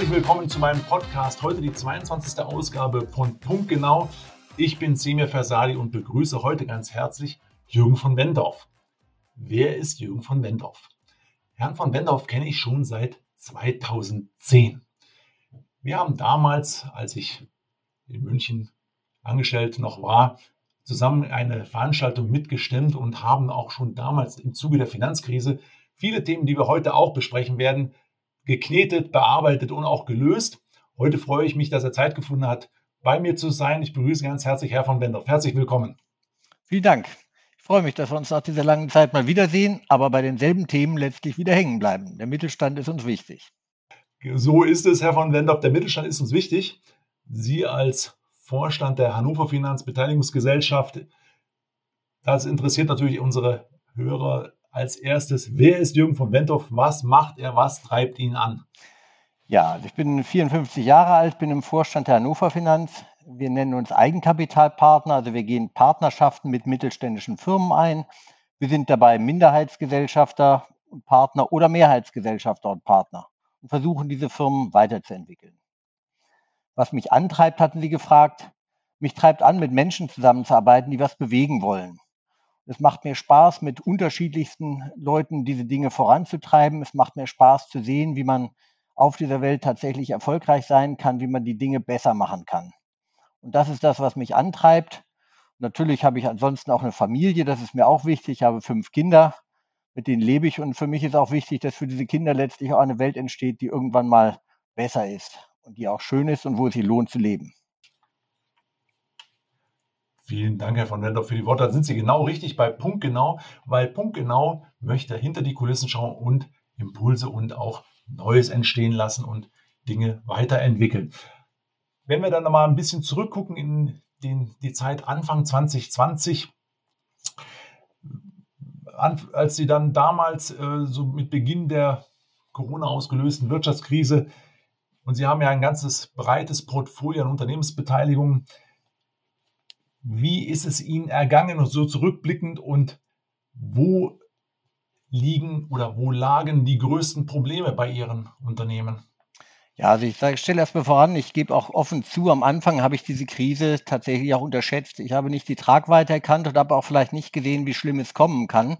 Herzlich willkommen zu meinem Podcast. Heute die 22. Ausgabe von Punkt Genau. Ich bin Semir Versali und begrüße heute ganz herzlich Jürgen von Wendorf. Wer ist Jürgen von Wendorf? Herrn von Wendorf kenne ich schon seit 2010. Wir haben damals, als ich in München angestellt noch war, zusammen eine Veranstaltung mitgestimmt und haben auch schon damals im Zuge der Finanzkrise viele Themen, die wir heute auch besprechen werden, geknetet, bearbeitet und auch gelöst. Heute freue ich mich, dass er Zeit gefunden hat, bei mir zu sein. Ich begrüße ganz herzlich Herr von Wendorf. Herzlich willkommen. Vielen Dank. Ich freue mich, dass wir uns nach dieser langen Zeit mal wiedersehen, aber bei denselben Themen letztlich wieder hängen bleiben. Der Mittelstand ist uns wichtig. So ist es, Herr von Wendorf. Der Mittelstand ist uns wichtig. Sie als Vorstand der Hannover Finanzbeteiligungsgesellschaft, das interessiert natürlich unsere Hörer als erstes. Wer ist Jürgen von Wendorf? Was macht er? Was treibt ihn an? Ja, ich bin 54 Jahre alt, bin im Vorstand der Hannover Finanz. Wir nennen uns Eigenkapitalpartner, also wir gehen Partnerschaften mit mittelständischen Firmen ein. Wir sind dabei Minderheitsgesellschafter und Partner oder Mehrheitsgesellschafter und Partner und versuchen diese Firmen weiterzuentwickeln. Was mich antreibt, hatten Sie gefragt. Mich treibt an, mit Menschen zusammenzuarbeiten, die was bewegen wollen. Es macht mir Spaß, mit unterschiedlichsten Leuten diese Dinge voranzutreiben. Es macht mir Spaß zu sehen, wie man auf dieser Welt tatsächlich erfolgreich sein kann, wie man die Dinge besser machen kann. Und das ist das, was mich antreibt. Natürlich habe ich ansonsten auch eine Familie, das ist mir auch wichtig. Ich habe fünf Kinder, mit denen lebe ich. Und für mich ist auch wichtig, dass für diese Kinder letztlich auch eine Welt entsteht, die irgendwann mal besser ist und die auch schön ist und wo es sich lohnt zu leben. Vielen Dank, Herr von Wendorf, für die Worte. Da sind Sie genau richtig bei Punkt genau, weil Punkt genau möchte hinter die Kulissen schauen und Impulse und auch Neues entstehen lassen und Dinge weiterentwickeln. Wenn wir dann nochmal ein bisschen zurückgucken in den, die Zeit Anfang 2020, als Sie dann damals äh, so mit Beginn der Corona ausgelösten Wirtschaftskrise und Sie haben ja ein ganzes breites Portfolio an Unternehmensbeteiligungen. Wie ist es Ihnen ergangen und so zurückblickend und wo liegen oder wo lagen die größten Probleme bei Ihren Unternehmen? Ja, also ich stelle erstmal voran, ich gebe auch offen zu, am Anfang habe ich diese Krise tatsächlich auch unterschätzt. Ich habe nicht die Tragweite erkannt und habe auch vielleicht nicht gesehen, wie schlimm es kommen kann.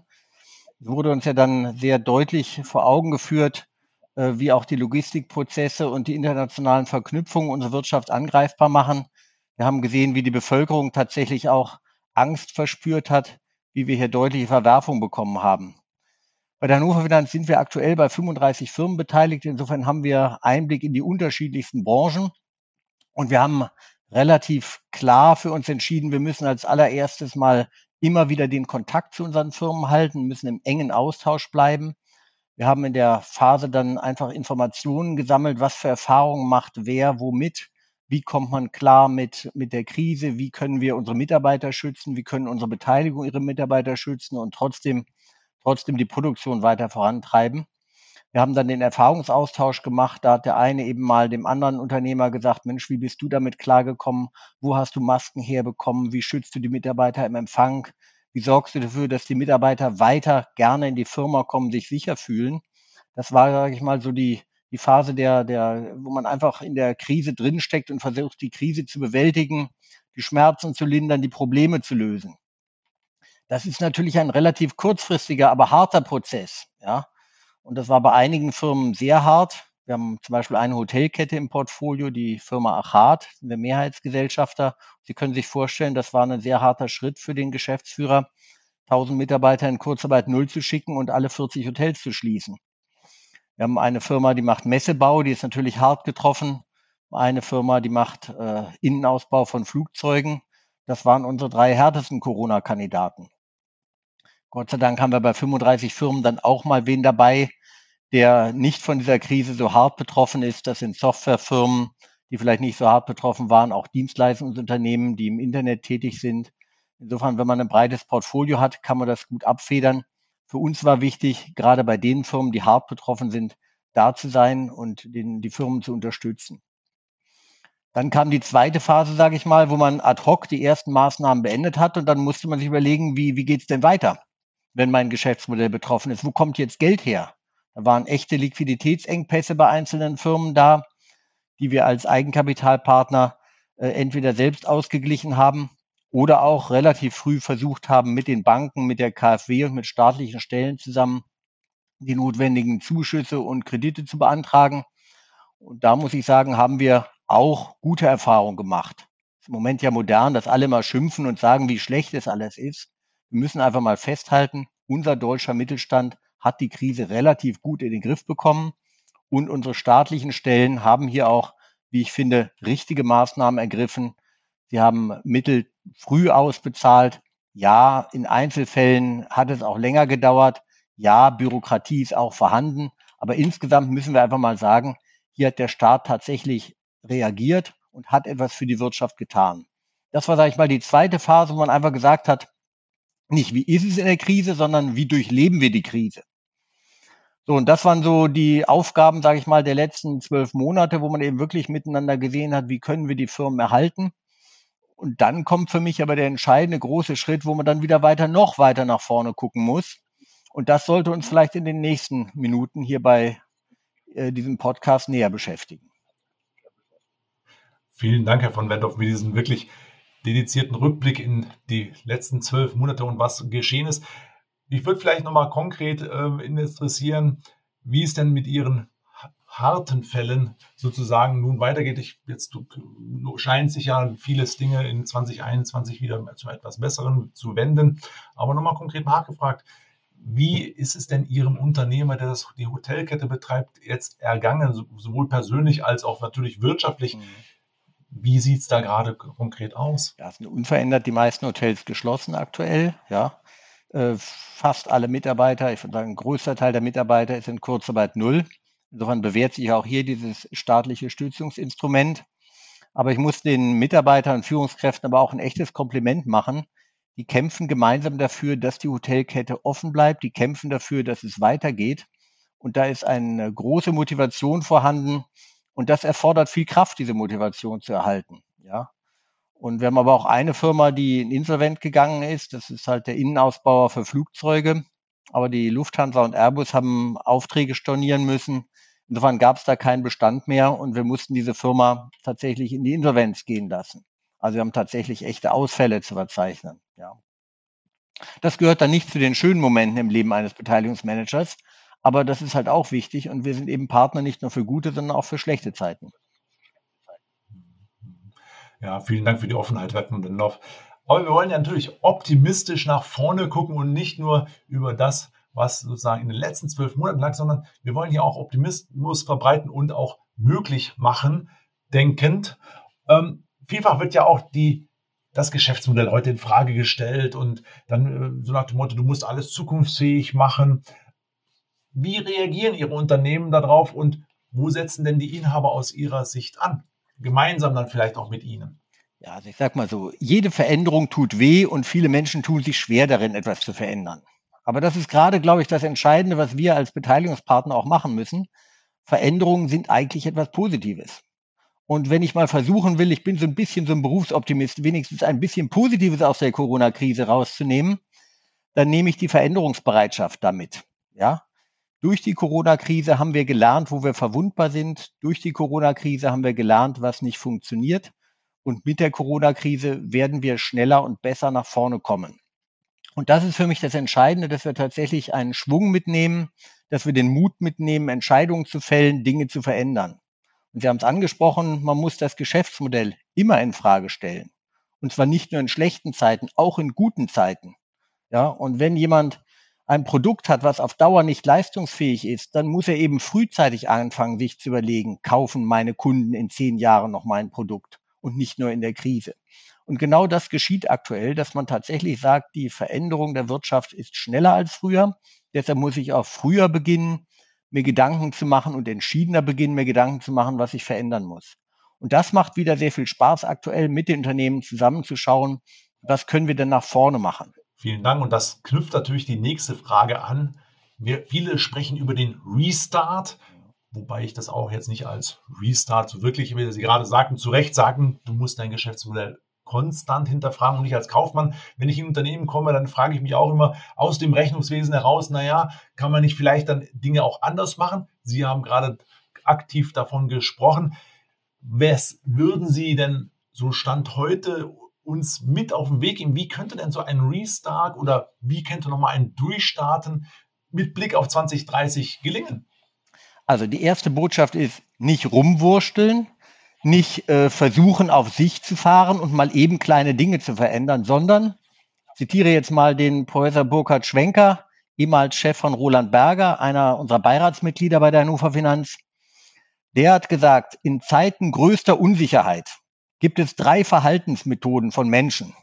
Es wurde uns ja dann sehr deutlich vor Augen geführt, äh, wie auch die Logistikprozesse und die internationalen Verknüpfungen unsere Wirtschaft angreifbar machen. Wir haben gesehen, wie die Bevölkerung tatsächlich auch Angst verspürt hat, wie wir hier deutliche Verwerfung bekommen haben. Bei der Hannover Finanz sind wir aktuell bei 35 Firmen beteiligt. Insofern haben wir Einblick in die unterschiedlichsten Branchen. Und wir haben relativ klar für uns entschieden, wir müssen als allererstes mal immer wieder den Kontakt zu unseren Firmen halten, müssen im engen Austausch bleiben. Wir haben in der Phase dann einfach Informationen gesammelt, was für Erfahrungen macht wer womit, wie kommt man klar mit, mit der Krise, wie können wir unsere Mitarbeiter schützen, wie können unsere Beteiligung ihre Mitarbeiter schützen und trotzdem, trotzdem die Produktion weiter vorantreiben. Wir haben dann den Erfahrungsaustausch gemacht. Da hat der eine eben mal dem anderen Unternehmer gesagt, Mensch, wie bist du damit klargekommen? Wo hast du Masken herbekommen? Wie schützt du die Mitarbeiter im Empfang? Wie sorgst du dafür, dass die Mitarbeiter weiter gerne in die Firma kommen, sich sicher fühlen? Das war, sage ich mal, so die, die Phase der, der, wo man einfach in der Krise drinsteckt und versucht, die Krise zu bewältigen, die Schmerzen zu lindern, die Probleme zu lösen. Das ist natürlich ein relativ kurzfristiger, aber harter Prozess, ja. Und das war bei einigen Firmen sehr hart. Wir haben zum Beispiel eine Hotelkette im Portfolio, die Firma Achat, sind wir Mehrheitsgesellschafter. Sie können sich vorstellen, das war ein sehr harter Schritt für den Geschäftsführer, 1000 Mitarbeiter in Kurzarbeit null zu schicken und alle 40 Hotels zu schließen. Wir haben eine Firma, die macht Messebau, die ist natürlich hart getroffen. Eine Firma, die macht äh, Innenausbau von Flugzeugen. Das waren unsere drei härtesten Corona-Kandidaten. Gott sei Dank haben wir bei 35 Firmen dann auch mal wen dabei, der nicht von dieser Krise so hart betroffen ist. Das sind Softwarefirmen, die vielleicht nicht so hart betroffen waren, auch Dienstleistungsunternehmen, die im Internet tätig sind. Insofern, wenn man ein breites Portfolio hat, kann man das gut abfedern. Für uns war wichtig, gerade bei den Firmen, die hart betroffen sind, da zu sein und den, die Firmen zu unterstützen. Dann kam die zweite Phase, sage ich mal, wo man ad hoc die ersten Maßnahmen beendet hat und dann musste man sich überlegen, wie, wie geht es denn weiter, wenn mein Geschäftsmodell betroffen ist? Wo kommt jetzt Geld her? Da waren echte Liquiditätsengpässe bei einzelnen Firmen da. die wir als Eigenkapitalpartner äh, entweder selbst ausgeglichen haben oder auch relativ früh versucht haben, mit den Banken, mit der KfW und mit staatlichen Stellen zusammen die notwendigen Zuschüsse und Kredite zu beantragen. Und da muss ich sagen, haben wir auch gute Erfahrungen gemacht. Ist im Moment ja modern, dass alle mal schimpfen und sagen, wie schlecht es alles ist. Wir müssen einfach mal festhalten, unser deutscher Mittelstand hat die Krise relativ gut in den Griff bekommen und unsere staatlichen Stellen haben hier auch, wie ich finde, richtige Maßnahmen ergriffen. Sie haben Mittel früh ausbezahlt. Ja, in Einzelfällen hat es auch länger gedauert. Ja, Bürokratie ist auch vorhanden. Aber insgesamt müssen wir einfach mal sagen, hier hat der Staat tatsächlich reagiert und hat etwas für die Wirtschaft getan. Das war, sage ich mal, die zweite Phase, wo man einfach gesagt hat, nicht wie ist es in der Krise, sondern wie durchleben wir die Krise. So, und das waren so die Aufgaben, sage ich mal, der letzten zwölf Monate, wo man eben wirklich miteinander gesehen hat, wie können wir die Firmen erhalten. Und dann kommt für mich aber der entscheidende große Schritt, wo man dann wieder weiter, noch weiter nach vorne gucken muss. Und das sollte uns vielleicht in den nächsten Minuten hier bei äh, diesem Podcast näher beschäftigen. Vielen Dank, Herr von Wendorf, für diesen wirklich dedizierten Rückblick in die letzten zwölf Monate und was geschehen ist. Ich würde vielleicht nochmal konkret äh, interessieren, wie es denn mit Ihren harten Fällen sozusagen nun weitergeht. Ich, jetzt scheint sich ja vieles Dinge in 2021 wieder zu etwas Besseren zu wenden. Aber nochmal konkret nachgefragt, wie ist es denn Ihrem Unternehmer, der das, die Hotelkette betreibt, jetzt ergangen, sowohl persönlich als auch natürlich wirtschaftlich? Mhm. Wie sieht es da gerade konkret aus? Ja, es sind unverändert die meisten Hotels geschlossen aktuell. Ja, äh, fast alle Mitarbeiter, ich würde sagen, ein größter Teil der Mitarbeiter ist in Kurzarbeit null. Insofern bewährt sich auch hier dieses staatliche Stützungsinstrument. Aber ich muss den Mitarbeitern und Führungskräften aber auch ein echtes Kompliment machen. Die kämpfen gemeinsam dafür, dass die Hotelkette offen bleibt. Die kämpfen dafür, dass es weitergeht. Und da ist eine große Motivation vorhanden, und das erfordert viel Kraft, diese Motivation zu erhalten. Ja. Und wir haben aber auch eine Firma, die in Insolvent gegangen ist. Das ist halt der Innenausbauer für Flugzeuge. Aber die Lufthansa und Airbus haben Aufträge stornieren müssen. Insofern gab es da keinen Bestand mehr und wir mussten diese Firma tatsächlich in die Insolvenz gehen lassen. Also wir haben tatsächlich echte Ausfälle zu verzeichnen. Ja. Das gehört dann nicht zu den schönen Momenten im Leben eines Beteiligungsmanagers, aber das ist halt auch wichtig und wir sind eben Partner nicht nur für gute, sondern auch für schlechte Zeiten. Ja, vielen Dank für die Offenheit, Redmond Love. Aber wir wollen ja natürlich optimistisch nach vorne gucken und nicht nur über das, was sozusagen in den letzten zwölf Monaten lag, sondern wir wollen hier auch Optimismus verbreiten und auch möglich machen, denkend. Ähm, vielfach wird ja auch die, das Geschäftsmodell heute in Frage gestellt und dann äh, so nach dem Motto, du musst alles zukunftsfähig machen. Wie reagieren Ihre Unternehmen darauf und wo setzen denn die Inhaber aus Ihrer Sicht an? Gemeinsam dann vielleicht auch mit Ihnen. Ja, also ich sag mal so, jede Veränderung tut weh und viele Menschen tun sich schwer darin, etwas zu verändern. Aber das ist gerade, glaube ich, das Entscheidende, was wir als Beteiligungspartner auch machen müssen. Veränderungen sind eigentlich etwas Positives. Und wenn ich mal versuchen will, ich bin so ein bisschen so ein Berufsoptimist, wenigstens ein bisschen Positives aus der Corona-Krise rauszunehmen, dann nehme ich die Veränderungsbereitschaft damit. Ja, durch die Corona-Krise haben wir gelernt, wo wir verwundbar sind. Durch die Corona-Krise haben wir gelernt, was nicht funktioniert. Und mit der Corona-Krise werden wir schneller und besser nach vorne kommen. Und das ist für mich das Entscheidende, dass wir tatsächlich einen Schwung mitnehmen, dass wir den Mut mitnehmen, Entscheidungen zu fällen, Dinge zu verändern. Und Sie haben es angesprochen, man muss das Geschäftsmodell immer in Frage stellen. Und zwar nicht nur in schlechten Zeiten, auch in guten Zeiten. Ja, und wenn jemand ein Produkt hat, was auf Dauer nicht leistungsfähig ist, dann muss er eben frühzeitig anfangen, sich zu überlegen, kaufen meine Kunden in zehn Jahren noch mein Produkt und nicht nur in der Krise. Und genau das geschieht aktuell, dass man tatsächlich sagt, die Veränderung der Wirtschaft ist schneller als früher. Deshalb muss ich auch früher beginnen, mir Gedanken zu machen und entschiedener beginnen, mir Gedanken zu machen, was ich verändern muss. Und das macht wieder sehr viel Spaß aktuell mit den Unternehmen zusammenzuschauen, was können wir denn nach vorne machen. Vielen Dank. Und das knüpft natürlich die nächste Frage an. Wir, viele sprechen über den Restart, wobei ich das auch jetzt nicht als Restart so wirklich, wie Sie gerade sagten, zu Recht sagen, du musst dein Geschäftsmodell konstant hinterfragen und nicht als Kaufmann. Wenn ich in ein Unternehmen komme, dann frage ich mich auch immer aus dem Rechnungswesen heraus, naja, kann man nicht vielleicht dann Dinge auch anders machen? Sie haben gerade aktiv davon gesprochen. Was würden Sie denn so Stand heute uns mit auf den Weg geben? Wie könnte denn so ein Restart oder wie könnte nochmal ein Durchstarten mit Blick auf 2030 gelingen? Also die erste Botschaft ist nicht rumwursteln, nicht äh, versuchen auf sich zu fahren und mal eben kleine Dinge zu verändern, sondern zitiere jetzt mal den Professor Burkhard Schwenker, ehemals Chef von Roland Berger, einer unserer Beiratsmitglieder bei der Hannover Finanz. Der hat gesagt, in Zeiten größter Unsicherheit gibt es drei Verhaltensmethoden von Menschen.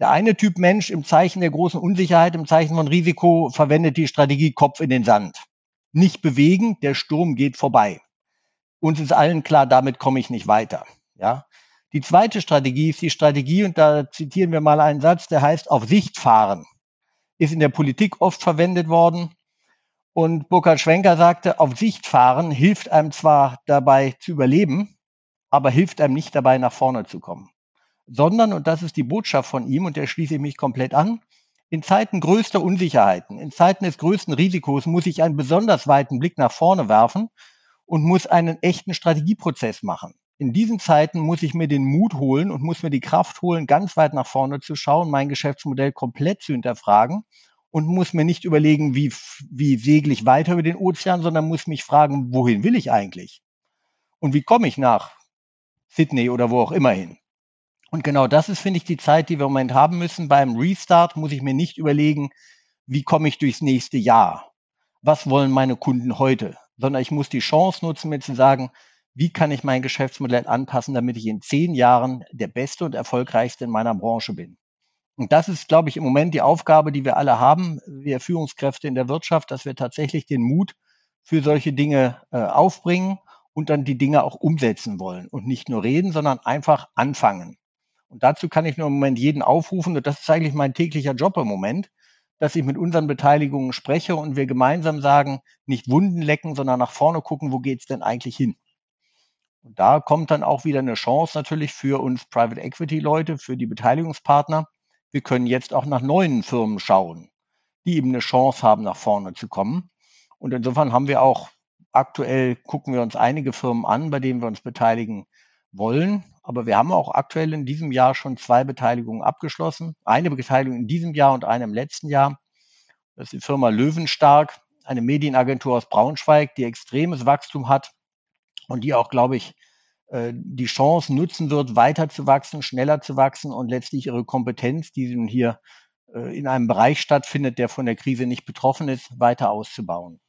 Der eine Typ Mensch im Zeichen der großen Unsicherheit, im Zeichen von Risiko, verwendet die Strategie Kopf in den Sand. Nicht bewegen, der Sturm geht vorbei. Uns ist allen klar, damit komme ich nicht weiter. Ja. Die zweite Strategie ist die Strategie, und da zitieren wir mal einen Satz, der heißt auf Sicht fahren. Ist in der Politik oft verwendet worden. Und Burkhard Schwenker sagte, auf Sicht fahren hilft einem zwar dabei zu überleben, aber hilft einem nicht dabei, nach vorne zu kommen. Sondern, und das ist die Botschaft von ihm, und der schließe ich mich komplett an, in Zeiten größter Unsicherheiten, in Zeiten des größten Risikos muss ich einen besonders weiten Blick nach vorne werfen und muss einen echten Strategieprozess machen. In diesen Zeiten muss ich mir den Mut holen und muss mir die Kraft holen, ganz weit nach vorne zu schauen, mein Geschäftsmodell komplett zu hinterfragen und muss mir nicht überlegen, wie, wie segle ich weiter über den Ozean, sondern muss mich fragen, wohin will ich eigentlich? Und wie komme ich nach Sydney oder wo auch immer hin? Und genau das ist, finde ich, die Zeit, die wir im Moment haben müssen. Beim Restart muss ich mir nicht überlegen, wie komme ich durchs nächste Jahr? Was wollen meine Kunden heute? Sondern ich muss die Chance nutzen, mir zu sagen, wie kann ich mein Geschäftsmodell anpassen, damit ich in zehn Jahren der Beste und Erfolgreichste in meiner Branche bin. Und das ist, glaube ich, im Moment die Aufgabe, die wir alle haben, wir Führungskräfte in der Wirtschaft, dass wir tatsächlich den Mut für solche Dinge äh, aufbringen und dann die Dinge auch umsetzen wollen und nicht nur reden, sondern einfach anfangen. Und dazu kann ich nur im Moment jeden aufrufen, und das ist eigentlich mein täglicher Job im Moment, dass ich mit unseren Beteiligungen spreche und wir gemeinsam sagen, nicht Wunden lecken, sondern nach vorne gucken, wo geht's denn eigentlich hin? Und da kommt dann auch wieder eine Chance natürlich für uns Private Equity Leute, für die Beteiligungspartner, wir können jetzt auch nach neuen Firmen schauen, die eben eine Chance haben, nach vorne zu kommen. Und insofern haben wir auch aktuell, gucken wir uns einige Firmen an, bei denen wir uns beteiligen wollen. Aber wir haben auch aktuell in diesem Jahr schon zwei Beteiligungen abgeschlossen. Eine Beteiligung in diesem Jahr und eine im letzten Jahr. Das ist die Firma Löwenstark, eine Medienagentur aus Braunschweig, die extremes Wachstum hat und die auch, glaube ich, äh, die Chance nutzen wird, weiter zu wachsen, schneller zu wachsen und letztlich ihre Kompetenz, die nun hier äh, in einem Bereich stattfindet, der von der Krise nicht betroffen ist, weiter auszubauen.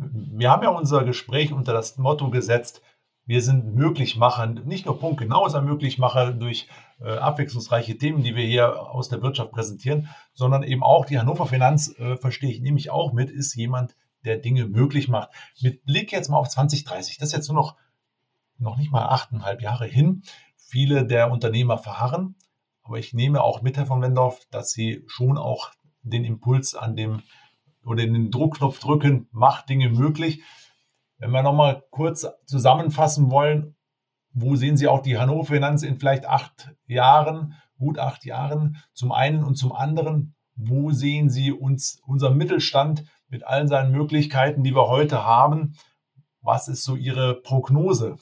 Wir haben ja unser Gespräch unter das Motto gesetzt, wir sind Möglichmacher, nicht nur punktgenau, sondern Möglichmacher durch äh, abwechslungsreiche Themen, die wir hier aus der Wirtschaft präsentieren, sondern eben auch die Hannover Finanz, äh, verstehe ich nämlich auch mit, ist jemand, der Dinge möglich macht. Mit Blick jetzt mal auf 2030, das ist jetzt nur noch, noch nicht mal achteinhalb Jahre hin. Viele der Unternehmer verharren, aber ich nehme auch mit, Herr von Wendorf, dass Sie schon auch den Impuls an dem oder den Druckknopf drücken, macht Dinge möglich. Wenn wir nochmal kurz zusammenfassen wollen, wo sehen Sie auch die Hannover Finanz in vielleicht acht Jahren, gut acht Jahren zum einen und zum anderen, wo sehen Sie uns, unser Mittelstand mit allen seinen Möglichkeiten, die wir heute haben. Was ist so Ihre Prognose?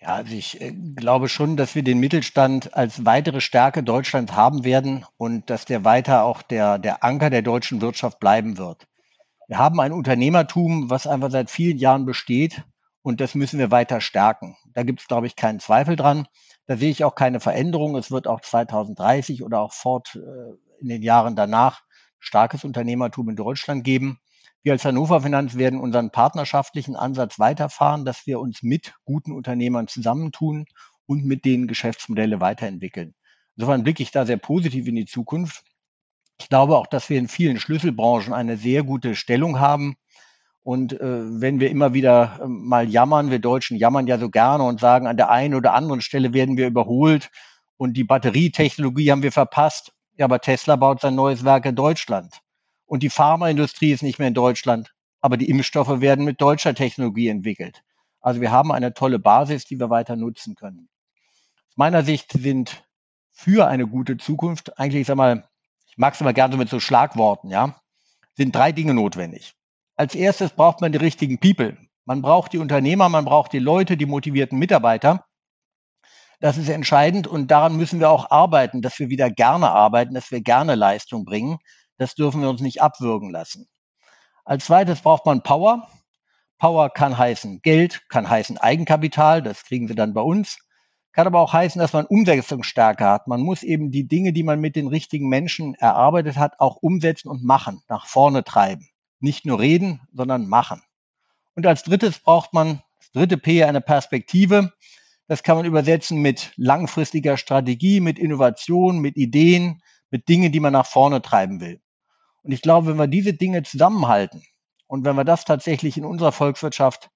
Ja, also ich äh, glaube schon, dass wir den Mittelstand als weitere Stärke Deutschlands haben werden und dass der weiter auch der, der Anker der deutschen Wirtschaft bleiben wird. Wir haben ein Unternehmertum, was einfach seit vielen Jahren besteht und das müssen wir weiter stärken. Da gibt es, glaube ich, keinen Zweifel dran. Da sehe ich auch keine Veränderung. Es wird auch 2030 oder auch fort äh, in den Jahren danach starkes Unternehmertum in Deutschland geben. Wir als Hannover Finanz werden unseren partnerschaftlichen Ansatz weiterfahren, dass wir uns mit guten Unternehmern zusammentun und mit denen Geschäftsmodelle weiterentwickeln. Insofern blicke ich da sehr positiv in die Zukunft. Ich glaube auch, dass wir in vielen Schlüsselbranchen eine sehr gute Stellung haben. Und äh, wenn wir immer wieder äh, mal jammern, wir Deutschen jammern ja so gerne und sagen, an der einen oder anderen Stelle werden wir überholt und die Batterietechnologie haben wir verpasst. Ja, aber Tesla baut sein neues Werk in Deutschland. Und die Pharmaindustrie ist nicht mehr in Deutschland, aber die Impfstoffe werden mit deutscher Technologie entwickelt. Also wir haben eine tolle Basis, die wir weiter nutzen können. Aus meiner Sicht sind für eine gute Zukunft eigentlich, ich sag mal, ich mag es immer gerne mit so Schlagworten, ja, sind drei Dinge notwendig. Als erstes braucht man die richtigen People, Man braucht die Unternehmer, man braucht die Leute, die motivierten Mitarbeiter. Das ist entscheidend und daran müssen wir auch arbeiten, dass wir wieder gerne arbeiten, dass wir gerne Leistung bringen. Das dürfen wir uns nicht abwürgen lassen. Als zweites braucht man Power. Power kann heißen Geld, kann heißen Eigenkapital, das kriegen Sie dann bei uns. Kann aber auch heißen, dass man Umsetzungsstärke hat. Man muss eben die Dinge, die man mit den richtigen Menschen erarbeitet hat, auch umsetzen und machen, nach vorne treiben. Nicht nur reden, sondern machen. Und als drittes braucht man, das dritte P, eine Perspektive. Das kann man übersetzen mit langfristiger Strategie, mit Innovation, mit Ideen, mit Dingen, die man nach vorne treiben will. Und ich glaube, wenn wir diese Dinge zusammenhalten und wenn wir das tatsächlich in unserer Volkswirtschaft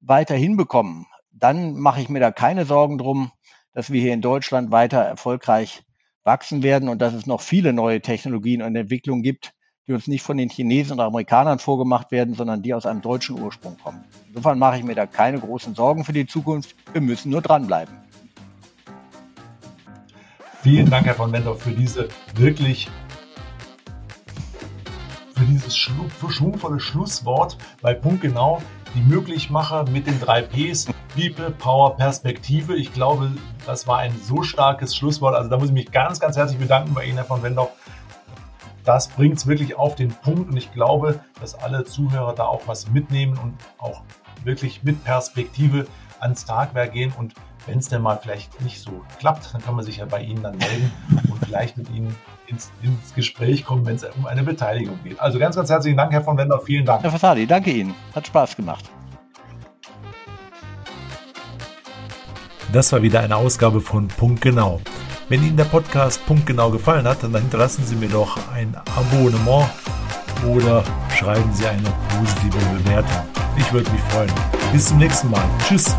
weiter hinbekommen, dann mache ich mir da keine Sorgen drum, dass wir hier in Deutschland weiter erfolgreich wachsen werden und dass es noch viele neue Technologien und Entwicklungen gibt, die uns nicht von den Chinesen und Amerikanern vorgemacht werden, sondern die aus einem deutschen Ursprung kommen. Insofern mache ich mir da keine großen Sorgen für die Zukunft. Wir müssen nur dranbleiben. Vielen Dank, Herr von Wendorf, für diese wirklich dieses schwungvolle Schlusswort bei Punkt genau die Möglichmacher mit den drei Ps, People, Power, Perspektive. Ich glaube, das war ein so starkes Schlusswort. Also da muss ich mich ganz, ganz herzlich bedanken bei Ihnen, Herr von Wendorf. Das bringt es wirklich auf den Punkt und ich glaube, dass alle Zuhörer da auch was mitnehmen und auch wirklich mit Perspektive ans Tagwerk gehen und wenn es denn mal vielleicht nicht so klappt, dann kann man sich ja bei Ihnen dann melden und vielleicht mit Ihnen ins, ins Gespräch kommen, wenn es um eine Beteiligung geht. Also ganz, ganz herzlichen Dank, Herr von Wender. Vielen Dank. Herr Fasadi, danke Ihnen. Hat Spaß gemacht. Das war wieder eine Ausgabe von Punkt Genau. Wenn Ihnen der Podcast Punkt Genau gefallen hat, dann hinterlassen Sie mir doch ein Abonnement oder schreiben Sie eine positive Bewertung. Ich würde mich freuen. Bis zum nächsten Mal. Tschüss.